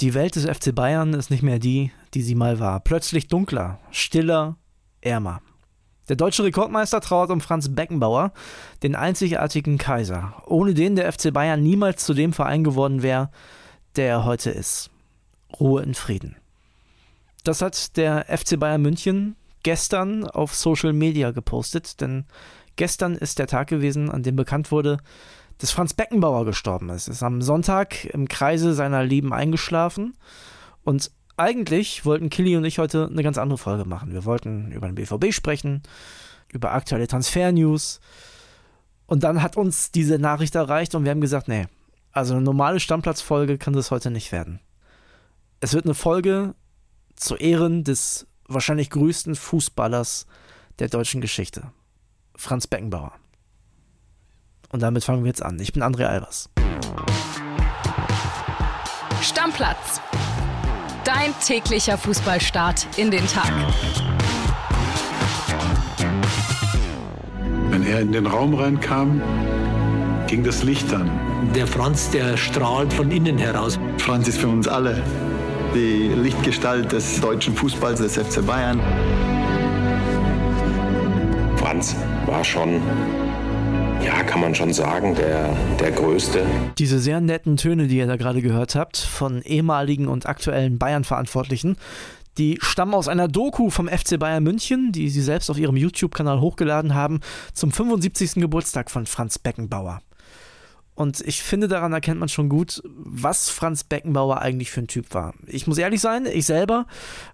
Die Welt des FC Bayern ist nicht mehr die, die sie mal war. Plötzlich dunkler, stiller, ärmer. Der deutsche Rekordmeister trauert um Franz Beckenbauer, den einzigartigen Kaiser, ohne den der FC Bayern niemals zu dem Verein geworden wäre, der er heute ist. Ruhe in Frieden. Das hat der FC Bayern München gestern auf Social Media gepostet, denn gestern ist der Tag gewesen, an dem bekannt wurde, dass Franz Beckenbauer gestorben ist. Er ist am Sonntag im Kreise seiner Lieben eingeschlafen und eigentlich wollten Killy und ich heute eine ganz andere Folge machen. Wir wollten über den BVB sprechen, über aktuelle Transfer-News. Und dann hat uns diese Nachricht erreicht und wir haben gesagt, nee, also eine normale Stammplatzfolge kann das heute nicht werden. Es wird eine Folge zu Ehren des wahrscheinlich größten Fußballers der deutschen Geschichte. Franz Beckenbauer. Und damit fangen wir jetzt an. Ich bin André Albers. Stammplatz. Dein täglicher Fußballstart in den Tag. Wenn er in den Raum reinkam, ging das Licht an. Der Franz, der strahlt von innen heraus. Franz ist für uns alle die Lichtgestalt des deutschen Fußballs, des FC Bayern. Franz war schon ja, kann man schon sagen, der, der größte. Diese sehr netten Töne, die ihr da gerade gehört habt, von ehemaligen und aktuellen Bayern-Verantwortlichen, die stammen aus einer Doku vom FC Bayern München, die sie selbst auf ihrem YouTube-Kanal hochgeladen haben, zum 75. Geburtstag von Franz Beckenbauer. Und ich finde, daran erkennt man schon gut, was Franz Beckenbauer eigentlich für ein Typ war. Ich muss ehrlich sein, ich selber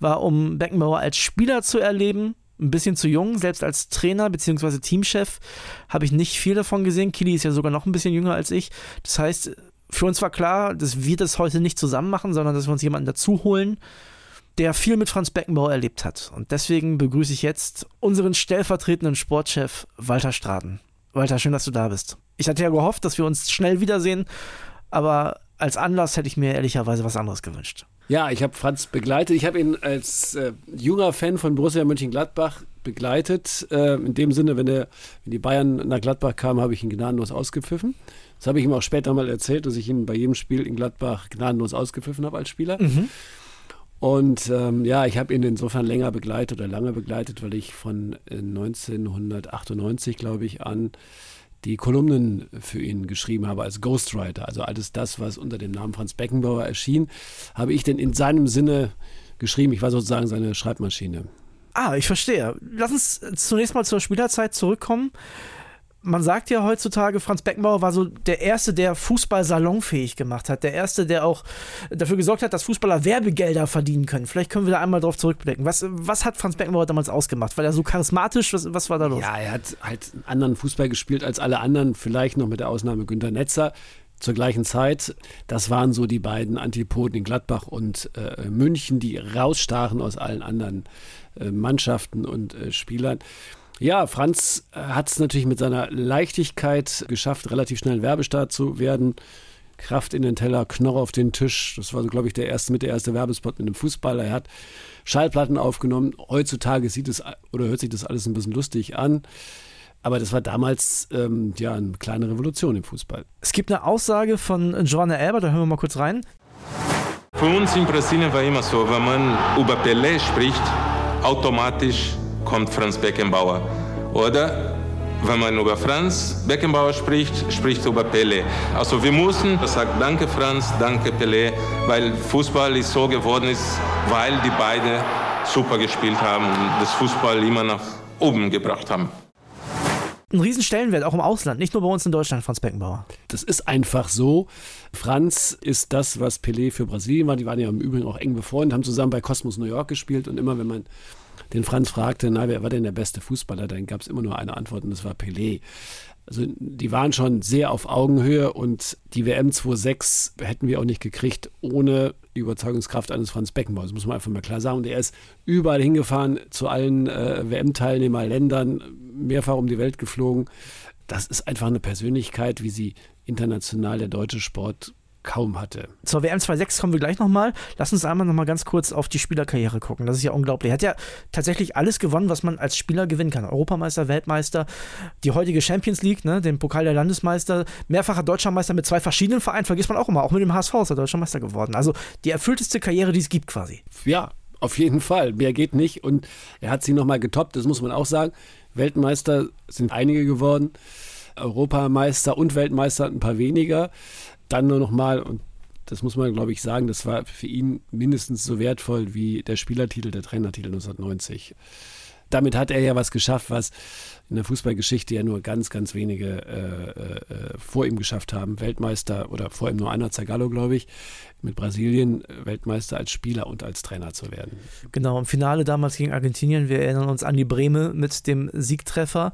war, um Beckenbauer als Spieler zu erleben, ein bisschen zu jung. Selbst als Trainer bzw. Teamchef habe ich nicht viel davon gesehen. Kili ist ja sogar noch ein bisschen jünger als ich. Das heißt, für uns war klar, dass wir das heute nicht zusammen machen, sondern dass wir uns jemanden dazu holen, der viel mit Franz Beckenbauer erlebt hat. Und deswegen begrüße ich jetzt unseren stellvertretenden Sportchef Walter Straten. Walter, schön, dass du da bist. Ich hatte ja gehofft, dass wir uns schnell wiedersehen, aber als Anlass hätte ich mir ehrlicherweise was anderes gewünscht. Ja, ich habe Franz begleitet. Ich habe ihn als äh, junger Fan von Borussia Mönchengladbach begleitet. Äh, in dem Sinne, wenn, der, wenn die Bayern nach Gladbach kamen, habe ich ihn gnadenlos ausgepfiffen. Das habe ich ihm auch später mal erzählt, dass ich ihn bei jedem Spiel in Gladbach gnadenlos ausgepfiffen habe als Spieler. Mhm. Und ähm, ja, ich habe ihn insofern länger begleitet oder lange begleitet, weil ich von 1998, äh, glaube ich, an die Kolumnen für ihn geschrieben habe als Ghostwriter. Also alles das, was unter dem Namen Franz Beckenbauer erschien, habe ich denn in seinem Sinne geschrieben. Ich war sozusagen seine Schreibmaschine. Ah, ich verstehe. Lass uns zunächst mal zur Spielerzeit zurückkommen man sagt ja heutzutage, Franz Beckenbauer war so der Erste, der Fußball salonfähig gemacht hat. Der Erste, der auch dafür gesorgt hat, dass Fußballer Werbegelder verdienen können. Vielleicht können wir da einmal drauf zurückblicken. Was, was hat Franz Beckenbauer damals ausgemacht? War er so charismatisch? Was, was war da los? Ja, er hat halt einen anderen Fußball gespielt als alle anderen. Vielleicht noch mit der Ausnahme Günter Netzer zur gleichen Zeit. Das waren so die beiden Antipoden in Gladbach und äh, München, die rausstachen aus allen anderen äh, Mannschaften und äh, Spielern. Ja, Franz äh, hat es natürlich mit seiner Leichtigkeit geschafft, relativ schnell Werbestar zu werden. Kraft in den Teller, Knorr auf den Tisch. Das war, glaube ich, der erste mit der erste Werbespot mit dem Fußballer. Er hat Schallplatten aufgenommen. Heutzutage sieht es oder hört sich das alles ein bisschen lustig an. Aber das war damals ähm, ja eine kleine Revolution im Fußball. Es gibt eine Aussage von Joanna Elber, da hören wir mal kurz rein. Für uns in Brasilien war immer so, wenn man über Pelé spricht, automatisch kommt Franz Beckenbauer. Oder wenn man über Franz Beckenbauer spricht, spricht über Pelé. Also wir müssen sagen, danke Franz, danke Pelé, weil Fußball ist so geworden ist, weil die beiden super gespielt haben und das Fußball immer nach oben gebracht haben. Ein Riesenstellenwert, auch im Ausland, nicht nur bei uns in Deutschland, Franz Beckenbauer. Das ist einfach so. Franz ist das, was Pelé für Brasilien war. Die waren ja im Übrigen auch eng befreundet, haben zusammen bei Cosmos New York gespielt und immer, wenn man den Franz fragte, na, wer war denn der beste Fußballer, dann gab es immer nur eine Antwort und das war Pelé. Also die waren schon sehr auf Augenhöhe und die WM 2.6 hätten wir auch nicht gekriegt ohne die Überzeugungskraft eines Franz Beckenbauer. Das muss man einfach mal klar sagen. Und er ist überall hingefahren, zu allen äh, WM-Teilnehmerländern, mehrfach um die Welt geflogen. Das ist einfach eine Persönlichkeit, wie sie international der deutsche Sport kaum hatte. Zur WM 2.6 kommen wir gleich nochmal. Lass uns einmal nochmal ganz kurz auf die Spielerkarriere gucken. Das ist ja unglaublich. Er hat ja tatsächlich alles gewonnen, was man als Spieler gewinnen kann. Europameister, Weltmeister, die heutige Champions League, ne, den Pokal der Landesmeister, mehrfacher Deutscher Meister mit zwei verschiedenen Vereinen, vergisst man auch immer. Auch mit dem HSV ist er Deutscher Meister geworden. Also die erfüllteste Karriere, die es gibt quasi. Ja, auf jeden Fall. Mehr geht nicht. Und er hat sie nochmal getoppt, das muss man auch sagen. Weltmeister sind einige geworden. Europameister und Weltmeister ein paar weniger dann nur noch mal, und das muss man, glaube ich, sagen, das war für ihn mindestens so wertvoll wie der Spielertitel, der Trainertitel 1990. Damit hat er ja was geschafft, was in der Fußballgeschichte ja nur ganz, ganz wenige äh, äh, vor ihm geschafft haben. Weltmeister oder vor ihm nur einer, Zagallo, glaube ich, mit Brasilien äh, Weltmeister als Spieler und als Trainer zu werden. Genau, im Finale damals gegen Argentinien. Wir erinnern uns an die Breme mit dem Siegtreffer.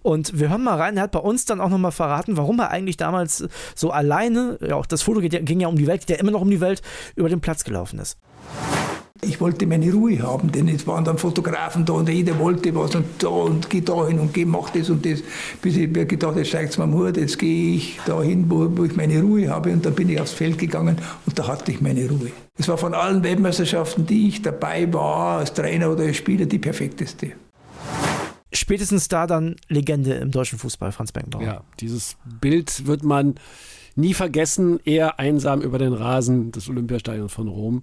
Und wir hören mal rein, er hat bei uns dann auch nochmal verraten, warum er eigentlich damals so alleine, ja, auch das Foto ging ja um die Welt, der immer noch um die Welt, über den Platz gelaufen ist. Ich wollte meine Ruhe haben, denn es waren dann Fotografen da und jeder wollte was und da und geh da hin und geh, mach das und das. Bis ich mir gedacht habe, jetzt steigt's mir am Hut, jetzt gehe ich da hin, wo, wo ich meine Ruhe habe und dann bin ich aufs Feld gegangen und da hatte ich meine Ruhe. Es war von allen Weltmeisterschaften, die ich dabei war, als Trainer oder als Spieler, die perfekteste. Spätestens da dann Legende im deutschen Fußball, Franz Beckenbauer. Ja, dieses Bild wird man nie vergessen, eher einsam über den Rasen des Olympiastadions von Rom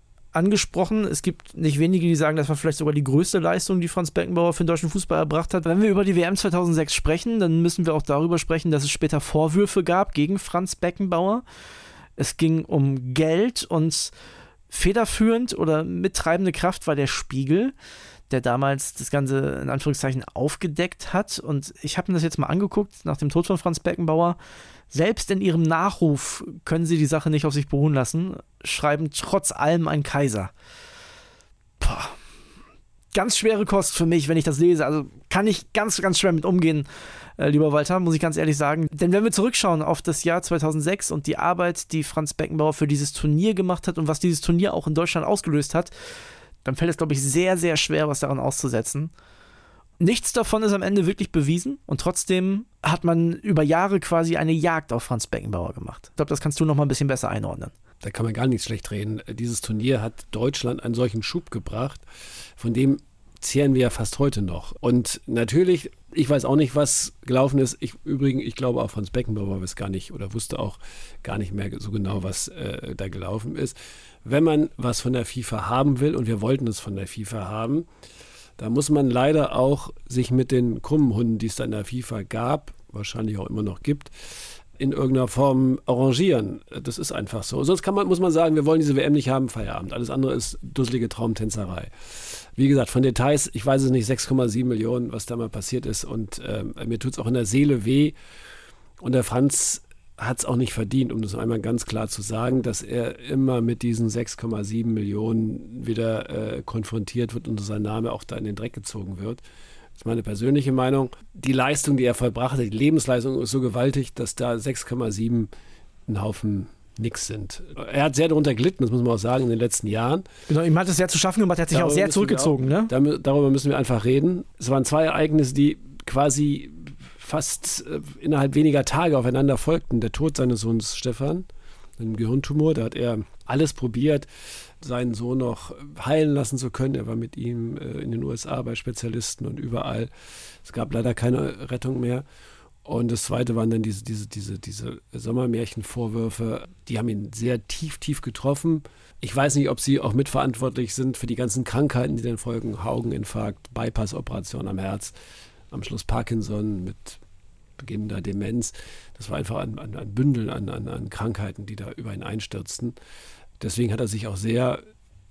angesprochen. Es gibt nicht wenige, die sagen, das war vielleicht sogar die größte Leistung, die Franz Beckenbauer für den deutschen Fußball erbracht hat. Wenn wir über die WM 2006 sprechen, dann müssen wir auch darüber sprechen, dass es später Vorwürfe gab gegen Franz Beckenbauer. Es ging um Geld und federführend oder mittreibende Kraft war der Spiegel, der damals das Ganze in Anführungszeichen aufgedeckt hat. Und ich habe mir das jetzt mal angeguckt nach dem Tod von Franz Beckenbauer. Selbst in ihrem Nachruf können sie die Sache nicht auf sich beruhen lassen, schreiben trotz allem ein Kaiser. Boah. Ganz schwere Kost für mich, wenn ich das lese. Also kann ich ganz, ganz schwer mit umgehen, äh, lieber Walter, muss ich ganz ehrlich sagen. Denn wenn wir zurückschauen auf das Jahr 2006 und die Arbeit, die Franz Beckenbauer für dieses Turnier gemacht hat und was dieses Turnier auch in Deutschland ausgelöst hat, dann fällt es, glaube ich, sehr, sehr schwer, was daran auszusetzen. Nichts davon ist am Ende wirklich bewiesen und trotzdem hat man über Jahre quasi eine Jagd auf Franz Beckenbauer gemacht. Ich glaube, das kannst du noch mal ein bisschen besser einordnen. Da kann man gar nichts schlecht reden. Dieses Turnier hat Deutschland einen solchen Schub gebracht, von dem zehren wir ja fast heute noch. Und natürlich, ich weiß auch nicht, was gelaufen ist. Ich, übrigens, ich glaube auch Franz Beckenbauer weiß gar nicht oder wusste auch gar nicht mehr so genau, was äh, da gelaufen ist. Wenn man was von der FIFA haben will, und wir wollten es von der FIFA haben, da muss man leider auch sich mit den krummen Hunden, die es da in der FIFA gab, wahrscheinlich auch immer noch gibt, in irgendeiner Form arrangieren. Das ist einfach so. Sonst kann man, muss man sagen, wir wollen diese WM nicht haben, Feierabend. Alles andere ist dusselige Traumtänzerei. Wie gesagt, von Details, ich weiß es nicht, 6,7 Millionen, was da mal passiert ist. Und äh, mir tut es auch in der Seele weh. Und der Franz hat es auch nicht verdient, um das einmal ganz klar zu sagen, dass er immer mit diesen 6,7 Millionen wieder äh, konfrontiert wird und sein Name auch da in den Dreck gezogen wird. ist meine persönliche Meinung. Die Leistung, die er vollbracht hat, die Lebensleistung ist so gewaltig, dass da 6,7 ein Haufen nix sind. Er hat sehr darunter gelitten, das muss man auch sagen, in den letzten Jahren. Genau, ihm hat es sehr zu schaffen gemacht, er hat sich Darüber auch sehr zurückgezogen, auch, ne? Darüber müssen wir einfach reden. Es waren zwei Ereignisse, die quasi fast äh, innerhalb weniger Tage aufeinander folgten. Der Tod seines Sohnes Stefan, einem Gehirntumor, da hat er alles probiert, seinen Sohn noch heilen lassen zu können. Er war mit ihm äh, in den USA bei Spezialisten und überall. Es gab leider keine Rettung mehr. Und das zweite waren dann diese, diese, diese, diese Sommermärchenvorwürfe, die haben ihn sehr tief, tief getroffen. Ich weiß nicht, ob sie auch mitverantwortlich sind für die ganzen Krankheiten, die dann folgen. Haugeninfarkt, Bypass-Operation am Herz, am Schluss Parkinson mit beginnender Demenz. Das war einfach ein, ein, ein Bündel an, an, an Krankheiten, die da über ihn einstürzten. Deswegen hat er sich auch sehr,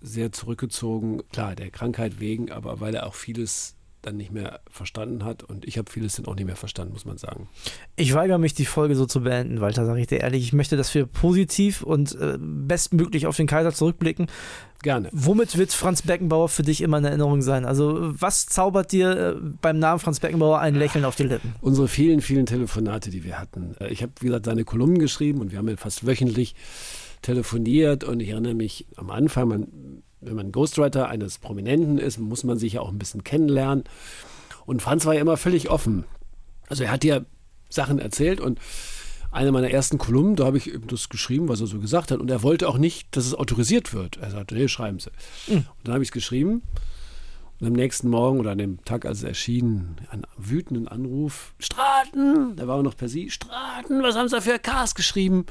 sehr zurückgezogen. Klar, der Krankheit wegen, aber weil er auch vieles dann nicht mehr verstanden hat. Und ich habe vieles dann auch nicht mehr verstanden, muss man sagen. Ich weigere mich, die Folge so zu beenden, Walter, sage ich dir ehrlich. Ich möchte, dass wir positiv und äh, bestmöglich auf den Kaiser zurückblicken. Gerne. Womit wird Franz Beckenbauer für dich immer in Erinnerung sein? Also, was zaubert dir äh, beim Namen Franz Beckenbauer ein Lächeln auf die Lippen? Unsere vielen, vielen Telefonate, die wir hatten. Äh, Ich habe, wie gesagt, seine Kolumnen geschrieben und wir haben ja fast wöchentlich telefoniert und ich erinnere mich am Anfang, man, wenn man Ghostwriter eines Prominenten ist, muss man sich ja auch ein bisschen kennenlernen. Und Franz war ja immer völlig offen. Also er hat ja Sachen erzählt und eine meiner ersten Kolumnen, da habe ich eben das geschrieben, was er so gesagt hat. Und er wollte auch nicht, dass es autorisiert wird. Er sagte, nee, schreiben Sie. Und dann habe ich es geschrieben. Und am nächsten Morgen oder an dem Tag, als es erschien, einen wütenden Anruf. Straten! Da war er noch per Sie. Straten, was haben Sie da für Cast geschrieben?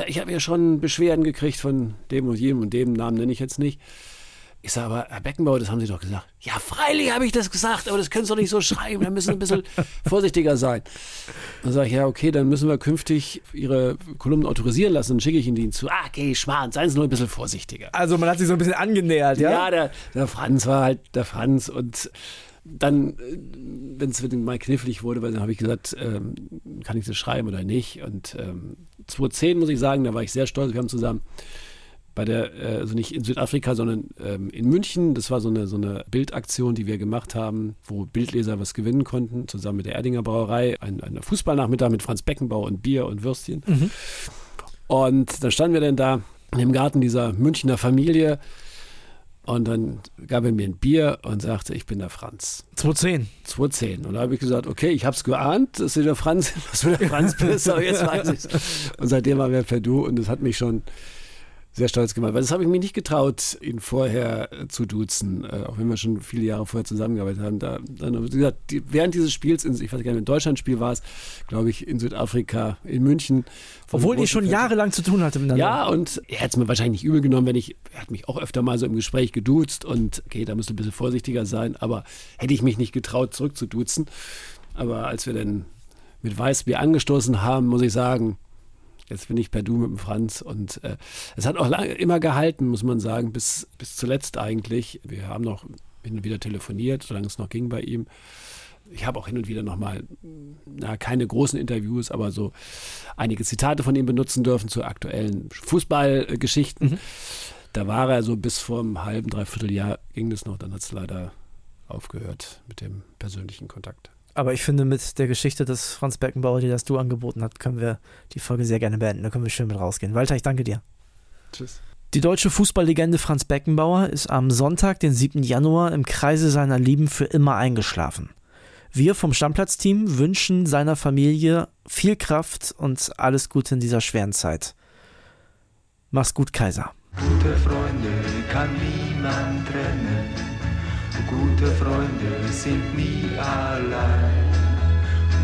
Äh, Ich habe ja schon Beschwerden gekriegt von dem und jedem und dem Namen nenne ich jetzt nicht. Ich sage aber, Herr Beckenbauer, das haben Sie doch gesagt. Ja, freilich habe ich das gesagt, aber das können Sie doch nicht so schreiben. Da müssen Sie ein bisschen vorsichtiger sein. Dann sage ich, ja, okay, dann müssen wir künftig Ihre Kolumnen autorisieren lassen. Dann schicke ich Ihnen die zu. Ah, okay, Schmarrn, seien Sie nur ein bisschen vorsichtiger. Also, man hat sich so ein bisschen angenähert, ja? Ja, der, der Franz war halt der Franz und dann, wenn es mal knifflig wurde, weil dann habe ich gesagt, ähm, kann ich das schreiben oder nicht? Und ähm, 2010 muss ich sagen, da war ich sehr stolz. Wir haben zusammen bei der, äh, also nicht in Südafrika, sondern ähm, in München, das war so eine, so eine Bildaktion, die wir gemacht haben, wo Bildleser was gewinnen konnten, zusammen mit der Erdinger Brauerei. Ein, ein Fußballnachmittag mit Franz Beckenbauer und Bier und Würstchen. Und dann standen wir dann da im Garten dieser Münchner Familie und dann gab er mir ein Bier und sagte, ich bin der Franz. 2010. 2010. Und da habe ich gesagt, okay, ich habe es geahnt, dass du der Franz, dass du der Franz bist, aber jetzt weiß ich Und seitdem waren wir per Du und das hat mich schon sehr stolz gemacht. Weil das habe ich mich nicht getraut, ihn vorher äh, zu duzen, äh, auch wenn wir schon viele Jahre vorher zusammengearbeitet haben. Da, dann, wie gesagt, die, während dieses Spiels, in, ich weiß gar nicht, ein Deutschlandspiel war es, glaube ich, in Südafrika, in München. Obwohl ihr großen schon Fest- jahrelang zu tun hatte miteinander. ja, und er hätte es mir wahrscheinlich nicht übel genommen, wenn ich, er hat mich auch öfter mal so im Gespräch geduzt und okay, da müsste ein bisschen vorsichtiger sein, aber hätte ich mich nicht getraut, zurückzuduzen. Aber als wir dann mit Weißbier angestoßen haben, muss ich sagen, jetzt bin ich per Du mit dem Franz und äh, es hat auch lange, immer gehalten, muss man sagen, bis, bis zuletzt eigentlich. Wir haben noch hin und wieder telefoniert, solange es noch ging bei ihm. Ich habe auch hin und wieder nochmal, na, keine großen Interviews, aber so einige Zitate von ihm benutzen dürfen zu aktuellen Fußballgeschichten. Da war er so bis vor einem halben, dreiviertel Jahr ging das noch, dann hat es leider aufgehört mit dem persönlichen Kontakt. Aber ich finde, mit der Geschichte des Franz Beckenbauer, die das du angeboten hast, können wir die Folge sehr gerne beenden. Da können wir schön mit rausgehen. Walter, ich danke dir. Tschüss. Die deutsche Fußballlegende Franz Beckenbauer ist am Sonntag, den 7. Januar, im Kreise seiner Lieben für immer eingeschlafen. Wir vom Stammplatzteam wünschen seiner Familie viel Kraft und alles Gute in dieser schweren Zeit. Mach's gut, Kaiser. Gute Freunde kann niemand trennen. Gute Freunde sind nie allein,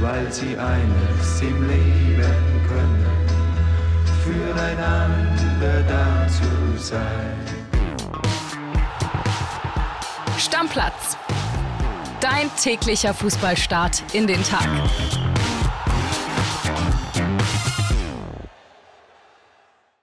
weil sie eines im Leben können, füreinander da zu sein. Stammplatz. Dein täglicher Fußballstart in den Tag.